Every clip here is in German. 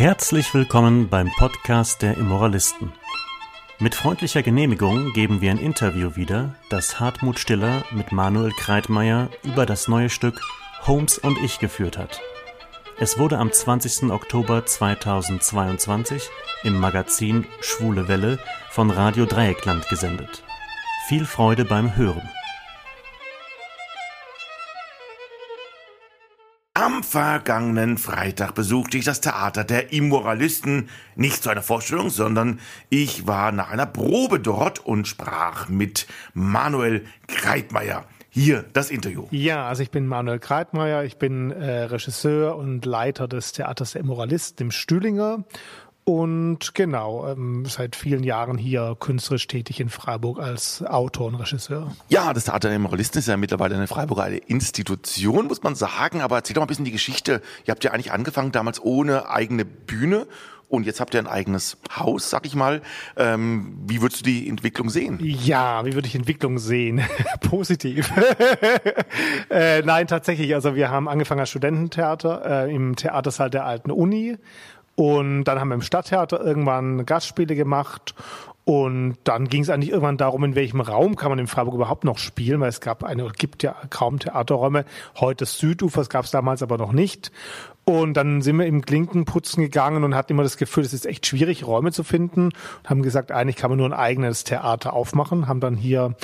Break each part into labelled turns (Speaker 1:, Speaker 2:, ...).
Speaker 1: Herzlich willkommen beim Podcast der Immoralisten. Mit freundlicher Genehmigung geben wir ein Interview wieder, das Hartmut Stiller mit Manuel Kreitmeier über das neue Stück Holmes und ich geführt hat. Es wurde am 20. Oktober 2022 im Magazin Schwule Welle von Radio Dreieckland gesendet. Viel Freude beim Hören.
Speaker 2: Am vergangenen Freitag besuchte ich das Theater der Immoralisten, nicht zu einer Vorstellung, sondern ich war nach einer Probe dort und sprach mit Manuel Kreitmeier. Hier das Interview.
Speaker 3: Ja, also ich bin Manuel Kreitmeier, ich bin äh, Regisseur und Leiter des Theaters der Immoralisten im Stühlinger und genau, ähm, seit vielen Jahren hier künstlerisch tätig in Freiburg als Autor und Regisseur.
Speaker 2: Ja, das Theater der Moralisten ist ja mittlerweile eine Freiburger Institution, muss man sagen. Aber erzähl doch mal ein bisschen die Geschichte. Ihr habt ja eigentlich angefangen damals ohne eigene Bühne und jetzt habt ihr ein eigenes Haus, sag ich mal. Ähm, wie würdest du die Entwicklung sehen?
Speaker 3: Ja, wie würde ich Entwicklung sehen? Positiv. äh, nein, tatsächlich. Also wir haben angefangen als Studententheater äh, im Theatersaal der alten Uni und dann haben wir im Stadttheater irgendwann Gastspiele gemacht. Und dann ging es eigentlich irgendwann darum, in welchem Raum kann man in Freiburg überhaupt noch spielen, weil es gab eine, gibt ja kaum Theaterräume. Heute das Südufer, gab es damals aber noch nicht. Und dann sind wir im Klinkenputzen gegangen und hatten immer das Gefühl, es ist echt schwierig, Räume zu finden. Und haben gesagt, eigentlich kann man nur ein eigenes Theater aufmachen. Haben dann hier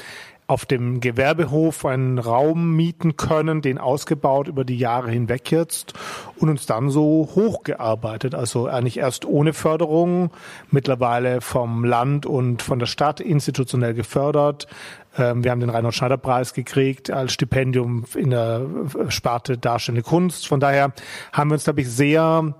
Speaker 3: auf dem Gewerbehof einen Raum mieten können, den ausgebaut über die Jahre hinweg jetzt und uns dann so hochgearbeitet. Also eigentlich erst ohne Förderung, mittlerweile vom Land und von der Stadt institutionell gefördert. Ähm, wir haben den Reinhold Schneider Preis gekriegt als Stipendium in der Sparte Darstellende Kunst. Von daher haben wir uns, glaube ich, sehr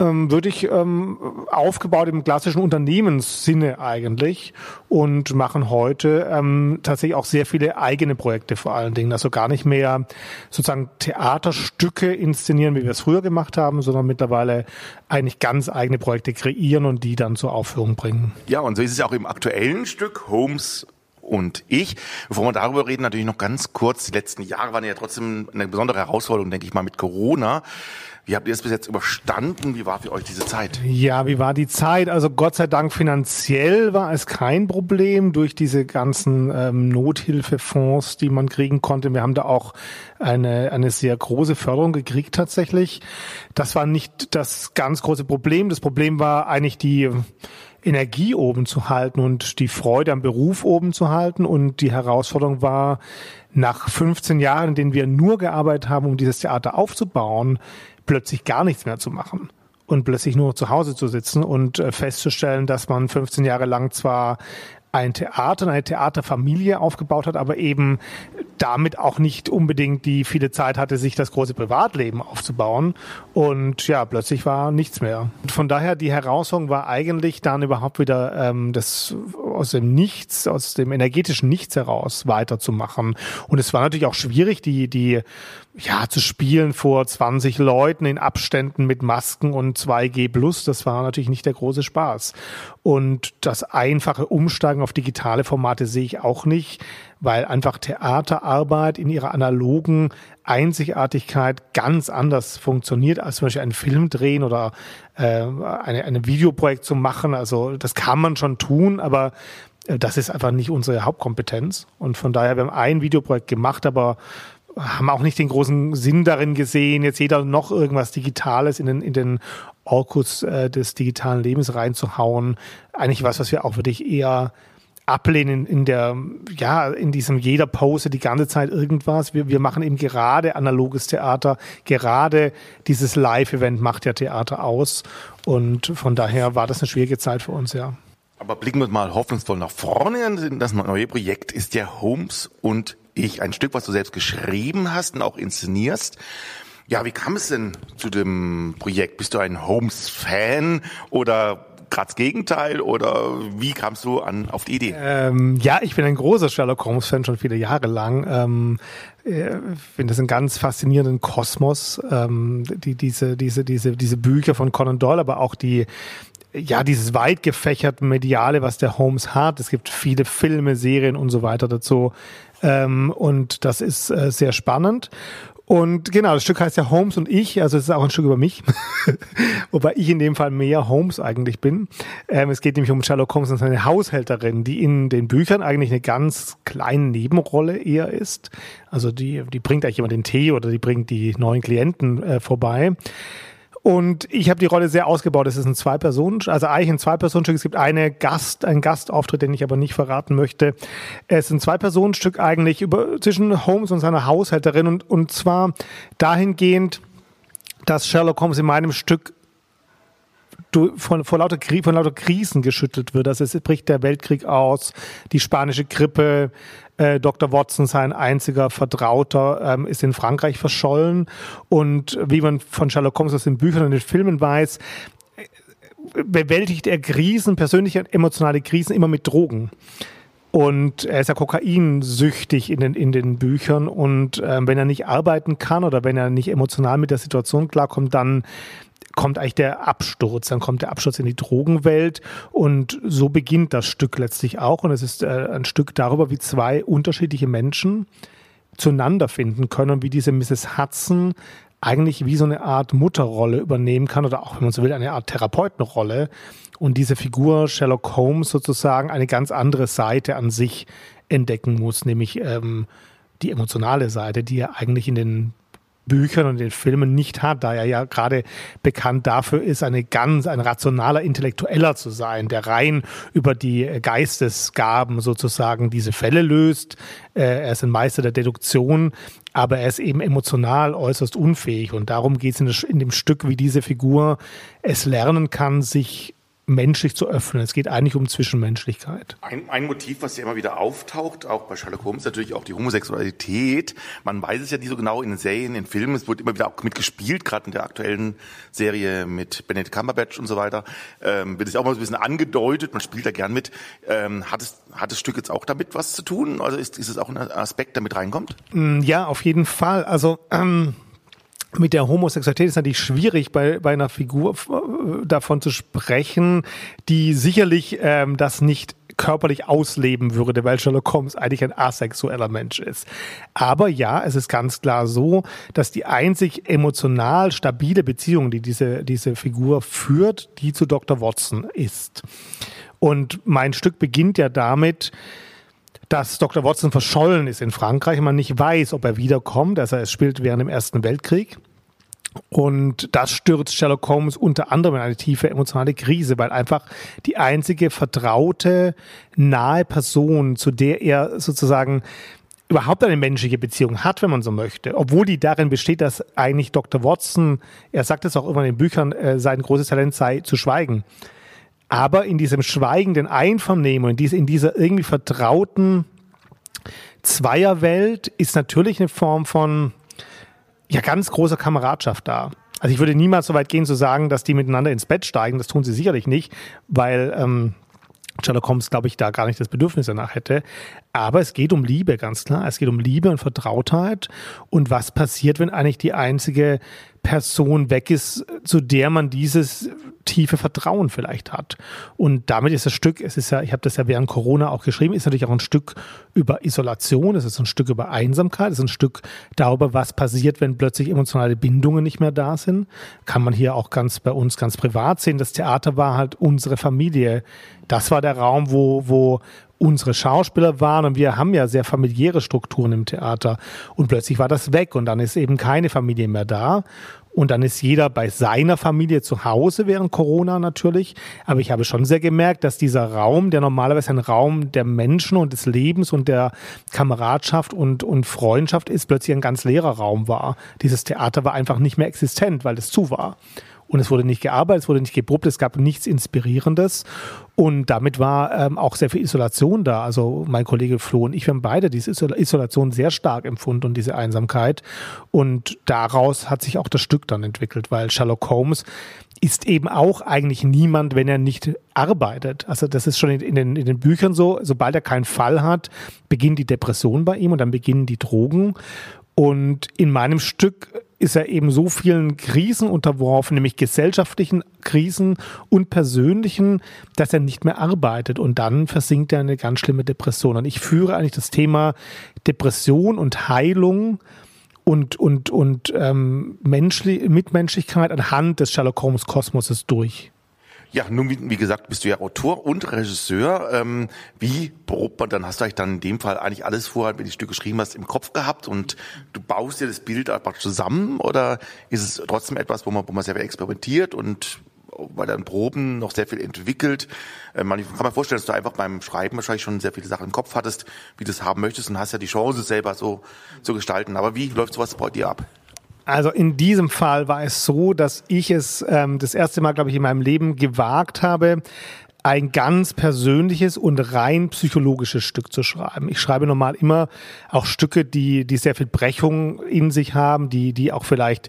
Speaker 3: ähm, würde ich ähm, aufgebaut im klassischen Unternehmenssinne eigentlich und machen heute ähm, tatsächlich auch sehr viele eigene Projekte vor allen Dingen. Also gar nicht mehr sozusagen Theaterstücke inszenieren, wie wir es früher gemacht haben, sondern mittlerweile eigentlich ganz eigene Projekte kreieren und die dann zur Aufführung bringen.
Speaker 2: Ja, und so ist es auch im aktuellen Stück Holmes und ich. Bevor wir darüber reden, natürlich noch ganz kurz. Die letzten Jahre waren ja trotzdem eine besondere Herausforderung, denke ich mal, mit Corona. Wie habt ihr es bis jetzt überstanden? Wie war für euch diese Zeit?
Speaker 3: Ja, wie war die Zeit? Also Gott sei Dank finanziell war es kein Problem durch diese ganzen ähm, Nothilfefonds, die man kriegen konnte. Wir haben da auch eine, eine sehr große Förderung gekriegt tatsächlich. Das war nicht das ganz große Problem. Das Problem war eigentlich die Energie oben zu halten und die Freude am Beruf oben zu halten. Und die Herausforderung war, nach 15 Jahren, in denen wir nur gearbeitet haben, um dieses Theater aufzubauen, plötzlich gar nichts mehr zu machen und plötzlich nur zu Hause zu sitzen und äh, festzustellen, dass man 15 Jahre lang zwar ein Theater, eine Theaterfamilie aufgebaut hat, aber eben damit auch nicht unbedingt die viele Zeit hatte, sich das große Privatleben aufzubauen. Und ja, plötzlich war nichts mehr. Und von daher die Herausforderung war eigentlich dann überhaupt wieder ähm, das aus dem Nichts, aus dem energetischen Nichts heraus weiterzumachen. Und es war natürlich auch schwierig, die die ja, zu spielen vor 20 Leuten in Abständen mit Masken und 2G plus, das war natürlich nicht der große Spaß. Und das einfache Umsteigen auf digitale Formate sehe ich auch nicht, weil einfach Theaterarbeit in ihrer analogen Einzigartigkeit ganz anders funktioniert, als zum Beispiel einen Film drehen oder äh, eine, eine Videoprojekt zu machen. Also das kann man schon tun, aber äh, das ist einfach nicht unsere Hauptkompetenz. Und von daher, wir haben ein Videoprojekt gemacht, aber haben auch nicht den großen Sinn darin gesehen, jetzt jeder noch irgendwas Digitales in den, in den Orkus äh, des digitalen Lebens reinzuhauen. Eigentlich was, was wir auch wirklich eher ablehnen in der, ja, in diesem jeder Pose die ganze Zeit irgendwas. Wir, wir machen eben gerade analoges Theater, gerade dieses Live-Event macht ja Theater aus. Und von daher war das eine schwierige Zeit für uns, ja.
Speaker 2: Aber blicken wir mal hoffnungsvoll nach vorne. Das neue Projekt ist ja Holmes und ich, ein Stück, was du selbst geschrieben hast und auch inszenierst. Ja, wie kam es denn zu dem Projekt? Bist du ein Holmes-Fan oder gerade das Gegenteil oder wie kamst du an auf die Idee?
Speaker 3: Ähm, ja, ich bin ein großer Sherlock Holmes Fan schon viele Jahre lang. Ähm, äh, finde das einen ganz faszinierenden Kosmos, ähm, die, diese, diese, diese, diese Bücher von Conan Doyle, aber auch die, ja, dieses weit gefächerte Mediale, was der Holmes hat. Es gibt viele Filme, Serien und so weiter dazu. Ähm, und das ist äh, sehr spannend. Und genau, das Stück heißt ja Holmes und ich, also es ist auch ein Stück über mich, wobei ich in dem Fall mehr Holmes eigentlich bin. Ähm, es geht nämlich um Sherlock Holmes und seine Haushälterin, die in den Büchern eigentlich eine ganz kleine Nebenrolle eher ist. Also die, die bringt eigentlich immer den Tee oder die bringt die neuen Klienten äh, vorbei. Und ich habe die Rolle sehr ausgebaut. Es ist ein Zwei-Personen, also eigentlich ein Zwei-Personen-Stück. Es gibt eine Gast, einen Gastauftritt, den ich aber nicht verraten möchte. Es ist ein Zwei-Personen-Stück eigentlich über, zwischen Holmes und seiner Haushälterin und, und zwar dahingehend, dass Sherlock Holmes in meinem Stück von, von, lauter, von lauter Krisen geschüttelt wird. Also es bricht der Weltkrieg aus, die spanische Grippe, äh, Dr. Watson, sein einziger Vertrauter, ähm, ist in Frankreich verschollen. Und wie man von Sherlock Holmes aus den Büchern und den Filmen weiß, äh, bewältigt er Krisen, persönliche emotionale Krisen immer mit Drogen. Und er ist ja kokainsüchtig in den, in den Büchern. Und ähm, wenn er nicht arbeiten kann oder wenn er nicht emotional mit der Situation klarkommt, dann kommt eigentlich der Absturz, dann kommt der Absturz in die Drogenwelt und so beginnt das Stück letztlich auch und es ist äh, ein Stück darüber, wie zwei unterschiedliche Menschen zueinander finden können und wie diese Mrs. Hudson eigentlich wie so eine Art Mutterrolle übernehmen kann oder auch, wenn man so will, eine Art Therapeutenrolle und diese Figur Sherlock Holmes sozusagen eine ganz andere Seite an sich entdecken muss, nämlich ähm, die emotionale Seite, die er eigentlich in den Büchern und den Filmen nicht hat, da er ja gerade bekannt dafür ist, eine ganz, ein rationaler Intellektueller zu sein, der rein über die Geistesgaben sozusagen diese Fälle löst. Äh, er ist ein Meister der Deduktion, aber er ist eben emotional äußerst unfähig und darum geht es in, in dem Stück, wie diese Figur es lernen kann, sich menschlich zu öffnen. Es geht eigentlich um Zwischenmenschlichkeit.
Speaker 2: Ein, ein Motiv, was ja immer wieder auftaucht, auch bei Sherlock Holmes, natürlich auch die Homosexualität. Man weiß es ja nicht so genau in den Serien, in Filmen. Es wird immer wieder auch mitgespielt, gerade in der aktuellen Serie mit Benedict Cumberbatch und so weiter. Ähm, wird es auch mal so ein bisschen angedeutet. Man spielt da gern mit. Ähm, hat, es, hat das Stück jetzt auch damit was zu tun? Also ist, ist es auch ein Aspekt, der mit reinkommt?
Speaker 3: Mm, ja, auf jeden Fall. Also ähm mit der Homosexualität ist natürlich schwierig, bei, bei einer Figur äh, davon zu sprechen, die sicherlich ähm, das nicht körperlich ausleben würde, weil Sherlock Holmes eigentlich ein asexueller Mensch ist. Aber ja, es ist ganz klar so, dass die einzig emotional stabile Beziehung, die diese, diese Figur führt, die zu Dr. Watson ist. Und mein Stück beginnt ja damit, dass Dr. Watson verschollen ist in Frankreich und man nicht weiß, ob er wiederkommt. Also es spielt während dem Ersten Weltkrieg. Und das stürzt Sherlock Holmes unter anderem in eine tiefe emotionale Krise, weil einfach die einzige vertraute, nahe Person, zu der er sozusagen überhaupt eine menschliche Beziehung hat, wenn man so möchte, obwohl die darin besteht, dass eigentlich Dr. Watson, er sagt es auch immer in den Büchern, äh, sein großes Talent sei zu schweigen. Aber in diesem schweigenden Einvernehmen, in, in dieser irgendwie vertrauten Zweierwelt ist natürlich eine Form von ja, ganz großer Kameradschaft da. Also ich würde niemals so weit gehen zu sagen, dass die miteinander ins Bett steigen. Das tun sie sicherlich nicht, weil ähm, Sherlock Holmes, glaube ich, da gar nicht das Bedürfnis danach hätte. Aber es geht um Liebe, ganz klar. Es geht um Liebe und Vertrautheit. Und was passiert, wenn eigentlich die einzige Person weg ist, zu der man dieses tiefe Vertrauen vielleicht hat. Und damit ist das Stück, es ist ja, ich habe das ja während Corona auch geschrieben, ist natürlich auch ein Stück über Isolation, es ist ein Stück über Einsamkeit, es ist ein Stück darüber, was passiert, wenn plötzlich emotionale Bindungen nicht mehr da sind. Kann man hier auch ganz bei uns ganz privat sehen. Das Theater war halt unsere Familie. Das war der Raum, wo, wo, unsere Schauspieler waren und wir haben ja sehr familiäre Strukturen im Theater und plötzlich war das weg und dann ist eben keine Familie mehr da und dann ist jeder bei seiner Familie zu Hause während Corona natürlich. Aber ich habe schon sehr gemerkt, dass dieser Raum, der normalerweise ein Raum der Menschen und des Lebens und der Kameradschaft und, und Freundschaft ist, plötzlich ein ganz leerer Raum war. Dieses Theater war einfach nicht mehr existent, weil es zu war und es wurde nicht gearbeitet, es wurde nicht geprobt, es gab nichts Inspirierendes und damit war ähm, auch sehr viel Isolation da. Also mein Kollege Flo und ich, haben beide diese Isolation sehr stark empfunden und diese Einsamkeit und daraus hat sich auch das Stück dann entwickelt, weil Sherlock Holmes ist eben auch eigentlich niemand, wenn er nicht arbeitet. Also das ist schon in den, in den Büchern so, sobald er keinen Fall hat, beginnt die Depression bei ihm und dann beginnen die Drogen. Und in meinem Stück ist er eben so vielen Krisen unterworfen, nämlich gesellschaftlichen Krisen und persönlichen, dass er nicht mehr arbeitet und dann versinkt er in eine ganz schlimme Depression. Und ich führe eigentlich das Thema Depression und Heilung und, und, und ähm, Menschli Mitmenschlichkeit anhand des Sherlock Holmes Kosmoses durch.
Speaker 2: Ja, nun, wie, wie, gesagt, bist du ja Autor und Regisseur. Ähm, wie probt man dann? Hast du eigentlich dann in dem Fall eigentlich alles vorher, wenn du die Stück geschrieben hast, im Kopf gehabt und du baust dir das Bild einfach zusammen? Oder ist es trotzdem etwas, wo man, wo man selber experimentiert und weil dann Proben noch sehr viel entwickelt. Äh, man kann mir vorstellen, dass du einfach beim Schreiben wahrscheinlich schon sehr viele Sachen im Kopf hattest, wie du es haben möchtest und hast ja die Chance selber so zu gestalten. Aber wie läuft sowas bei dir ab?
Speaker 3: Also in diesem Fall war es so, dass ich es ähm, das erste Mal, glaube ich, in meinem Leben gewagt habe, ein ganz persönliches und rein psychologisches Stück zu schreiben. Ich schreibe normal immer auch Stücke, die, die sehr viel Brechung in sich haben, die, die auch vielleicht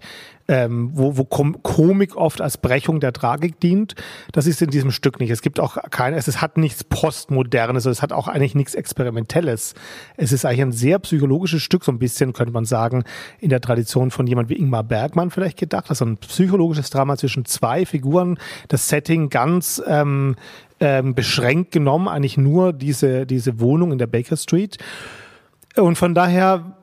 Speaker 3: ähm, wo, wo Komik oft als Brechung der Tragik dient. Das ist in diesem Stück nicht. Es gibt auch keine, es hat nichts Postmodernes, es hat auch eigentlich nichts Experimentelles. Es ist eigentlich ein sehr psychologisches Stück, so ein bisschen könnte man sagen, in der Tradition von jemand wie Ingmar Bergmann vielleicht gedacht. Also ein psychologisches Drama zwischen zwei Figuren, das Setting ganz ähm, ähm, beschränkt genommen, eigentlich nur diese, diese Wohnung in der Baker Street. Und von daher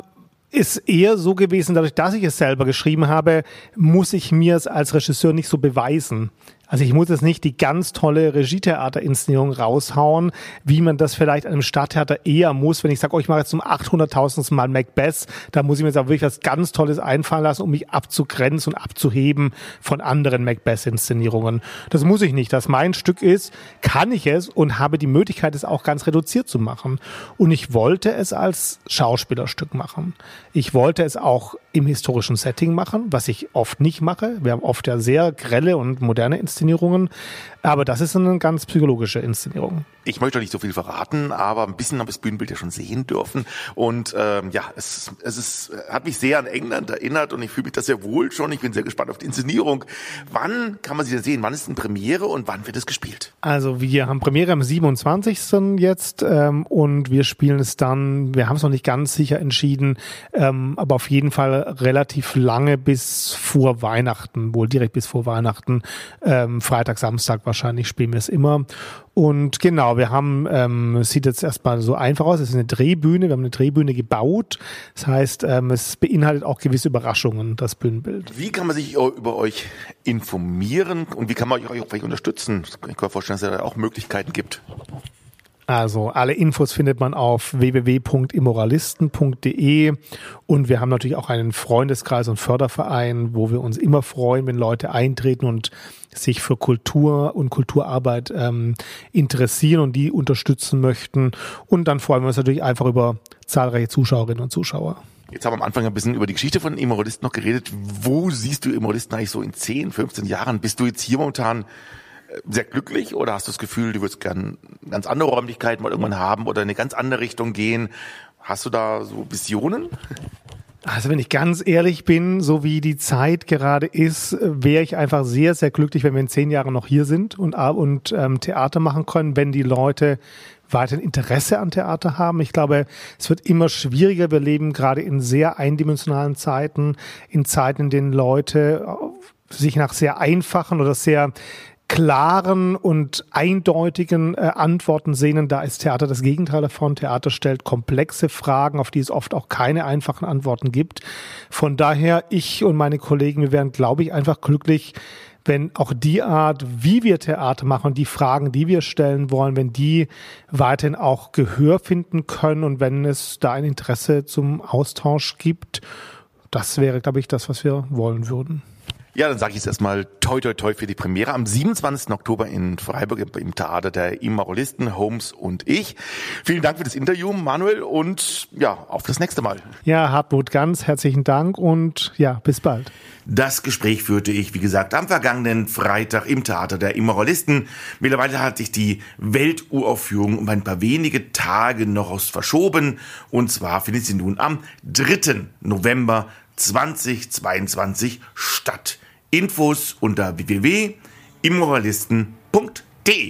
Speaker 3: ist eher so gewesen, dadurch, dass ich es selber geschrieben habe, muss ich mir es als Regisseur nicht so beweisen. Also ich muss jetzt nicht die ganz tolle Regietheaterinszenierung raushauen, wie man das vielleicht einem Stadttheater eher muss, wenn ich sage, oh, ich mache jetzt zum 800.000. Mal Macbeth, da muss ich mir jetzt auch wirklich was ganz Tolles einfallen lassen, um mich abzugrenzen und abzuheben von anderen Macbeth-Inszenierungen. Das muss ich nicht. Das mein Stück ist, kann ich es und habe die Möglichkeit, es auch ganz reduziert zu machen. Und ich wollte es als Schauspielerstück machen. Ich wollte es auch im historischen Setting machen, was ich oft nicht mache. Wir haben oft ja sehr grelle und moderne Inszenierungen, aber das ist eine ganz psychologische Inszenierung.
Speaker 2: Ich möchte nicht so viel verraten, aber ein bisschen habe ich das Bühnenbild ja schon sehen dürfen. Und ähm, ja, es, es ist, hat mich sehr an England erinnert und ich fühle mich da sehr wohl schon. Ich bin sehr gespannt auf die Inszenierung. Wann kann man sie denn sehen? Wann ist denn Premiere und wann wird es gespielt?
Speaker 3: Also wir haben Premiere am 27. jetzt ähm, und wir spielen es dann, wir haben es noch nicht ganz sicher entschieden, ähm, aber auf jeden Fall relativ lange bis vor Weihnachten, wohl direkt bis vor Weihnachten, ähm, Freitag, Samstag wahrscheinlich spielen wir es immer. Und genau, wir haben, ähm, sieht jetzt erstmal so einfach aus, es ist eine Drehbühne, wir haben eine Drehbühne gebaut. Das heißt, ähm, es beinhaltet auch gewisse Überraschungen, das Bühnenbild.
Speaker 2: Wie kann man sich über euch informieren und wie kann man euch vielleicht unterstützen? Ich kann mir vorstellen, dass es da auch Möglichkeiten gibt.
Speaker 3: Also alle Infos findet man auf www.immoralisten.de und wir haben natürlich auch einen Freundeskreis und Förderverein, wo wir uns immer freuen, wenn Leute eintreten und sich für Kultur und Kulturarbeit ähm, interessieren und die unterstützen möchten. Und dann freuen wir uns natürlich einfach über zahlreiche Zuschauerinnen und Zuschauer.
Speaker 2: Jetzt haben wir am Anfang ein bisschen über die Geschichte von Immoralisten noch geredet. Wo siehst du Immoralisten eigentlich so in 10, 15 Jahren? Bist du jetzt hier momentan sehr glücklich oder hast du das Gefühl, du würdest gern ganz andere Räumlichkeiten mal irgendwann haben oder in eine ganz andere Richtung gehen? Hast du da so Visionen?
Speaker 3: Also wenn ich ganz ehrlich bin, so wie die Zeit gerade ist, wäre ich einfach sehr, sehr glücklich, wenn wir in zehn Jahren noch hier sind und, und ähm, Theater machen können, wenn die Leute weiterhin Interesse an Theater haben. Ich glaube, es wird immer schwieriger. Wir leben gerade in sehr eindimensionalen Zeiten, in Zeiten, in denen Leute sich nach sehr einfachen oder sehr klaren und eindeutigen äh, Antworten sehnen. Da ist Theater das Gegenteil davon. Theater stellt komplexe Fragen, auf die es oft auch keine einfachen Antworten gibt. Von daher, ich und meine Kollegen, wir wären, glaube ich, einfach glücklich, wenn auch die Art, wie wir Theater machen, die Fragen, die wir stellen wollen, wenn die weiterhin auch Gehör finden können und wenn es da ein Interesse zum Austausch gibt, das wäre, glaube ich, das, was wir wollen würden.
Speaker 2: Ja, dann sage ich jetzt erstmal toi toi toi für die Premiere am 27. Oktober in Freiburg im Theater der Immoralisten, Holmes und ich. Vielen Dank für das Interview, Manuel, und ja, auf das nächste Mal.
Speaker 3: Ja, Hartmut, ganz herzlichen Dank und ja, bis bald.
Speaker 2: Das Gespräch führte ich, wie gesagt, am vergangenen Freitag im Theater der Immoralisten. Mittlerweile hat sich die Welturaufführung um ein paar wenige Tage noch verschoben. Und zwar findet sie nun am 3. November 2022 statt. Infos unter www.immoralisten.de